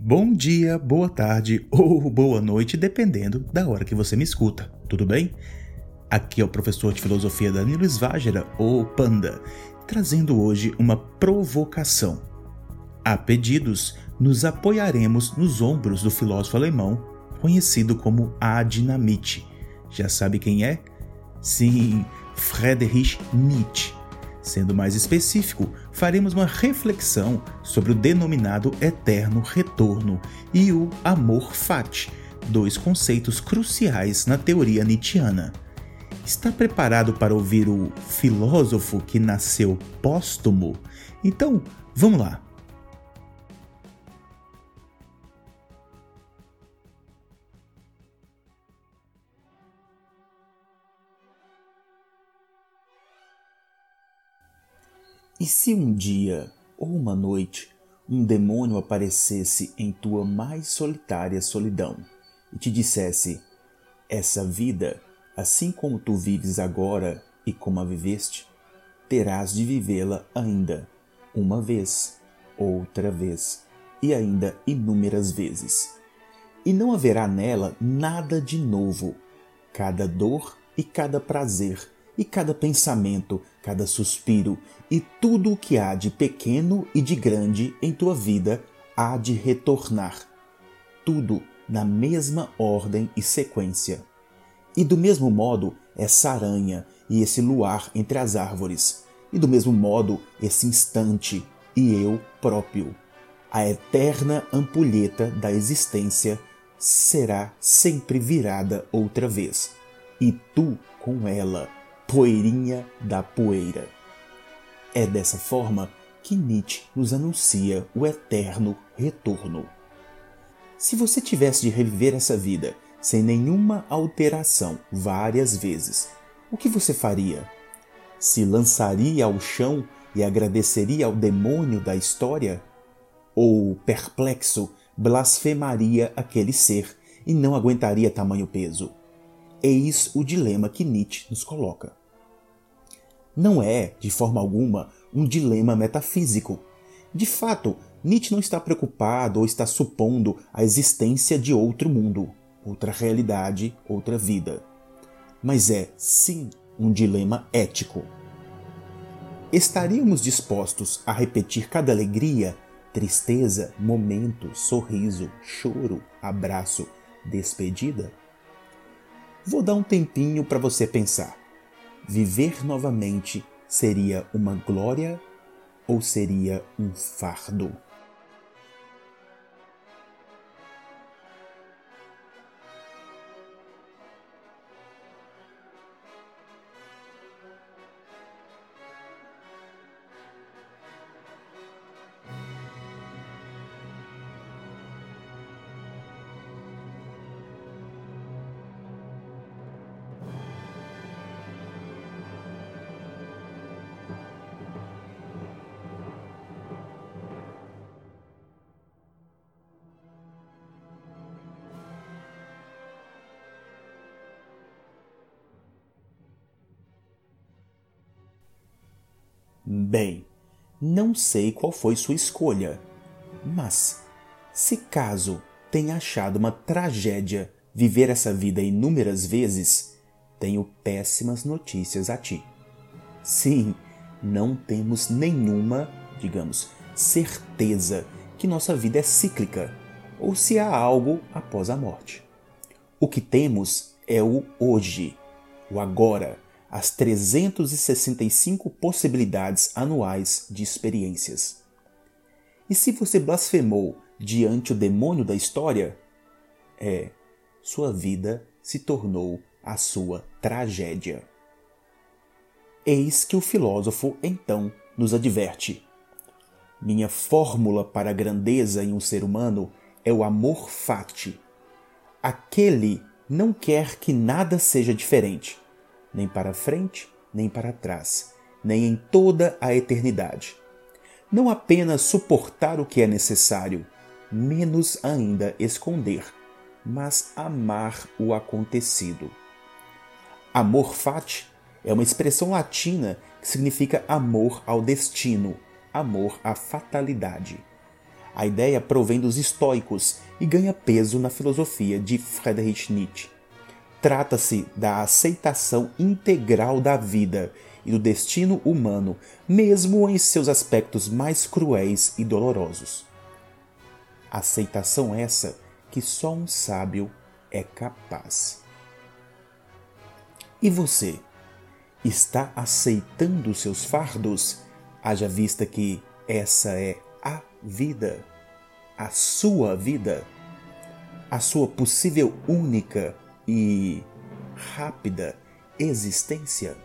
Bom dia, boa tarde ou boa noite, dependendo da hora que você me escuta, tudo bem? Aqui é o professor de filosofia Danilo Svágera, ou Panda, trazendo hoje uma provocação. A pedidos, nos apoiaremos nos ombros do filósofo alemão conhecido como a dinamite. Já sabe quem é? Sim, Friedrich Nietzsche Sendo mais específico, faremos uma reflexão sobre o denominado eterno retorno e o amor fati, dois conceitos cruciais na teoria nietzschiana. Está preparado para ouvir o filósofo que nasceu póstumo? Então, vamos lá! E se um dia ou uma noite um demônio aparecesse em tua mais solitária solidão e te dissesse: Essa vida, assim como tu vives agora e como a viveste, terás de vivê-la ainda, uma vez, outra vez e ainda inúmeras vezes. E não haverá nela nada de novo. Cada dor e cada prazer e cada pensamento, cada suspiro e tudo o que há de pequeno e de grande em tua vida há de retornar. Tudo na mesma ordem e sequência. E do mesmo modo, essa aranha e esse luar entre as árvores, e do mesmo modo, esse instante e eu próprio. A eterna ampulheta da existência será sempre virada outra vez, e tu com ela poeirinha da poeira. É dessa forma que Nietzsche nos anuncia o eterno retorno. Se você tivesse de reviver essa vida sem nenhuma alteração várias vezes, o que você faria? Se lançaria ao chão e agradeceria ao demônio da história? Ou, perplexo, blasfemaria aquele ser e não aguentaria tamanho peso? Eis o dilema que Nietzsche nos coloca não é, de forma alguma, um dilema metafísico. De fato, Nietzsche não está preocupado ou está supondo a existência de outro mundo, outra realidade, outra vida. Mas é, sim, um dilema ético. Estaríamos dispostos a repetir cada alegria, tristeza, momento, sorriso, choro, abraço, despedida? Vou dar um tempinho para você pensar viver novamente seria uma glória ou seria um fardo? Bem, não sei qual foi sua escolha, mas se caso tenha achado uma tragédia viver essa vida inúmeras vezes, tenho péssimas notícias a ti. Sim, não temos nenhuma, digamos, certeza que nossa vida é cíclica ou se há algo após a morte. O que temos é o hoje, o agora, as 365 possibilidades anuais de experiências. E se você blasfemou diante o demônio da história, é, sua vida se tornou a sua tragédia. Eis que o filósofo então nos adverte: Minha fórmula para a grandeza em um ser humano é o amor fati. Aquele não quer que nada seja diferente nem para frente, nem para trás, nem em toda a eternidade. Não apenas suportar o que é necessário, menos ainda esconder, mas amar o acontecido. Amor fati é uma expressão latina que significa amor ao destino, amor à fatalidade. A ideia provém dos estoicos e ganha peso na filosofia de Friedrich Nietzsche. Trata-se da aceitação integral da vida e do destino humano, mesmo em seus aspectos mais cruéis e dolorosos. Aceitação essa que só um sábio é capaz. E você? Está aceitando seus fardos? Haja vista que essa é a vida, a sua vida, a sua possível única e rápida existência?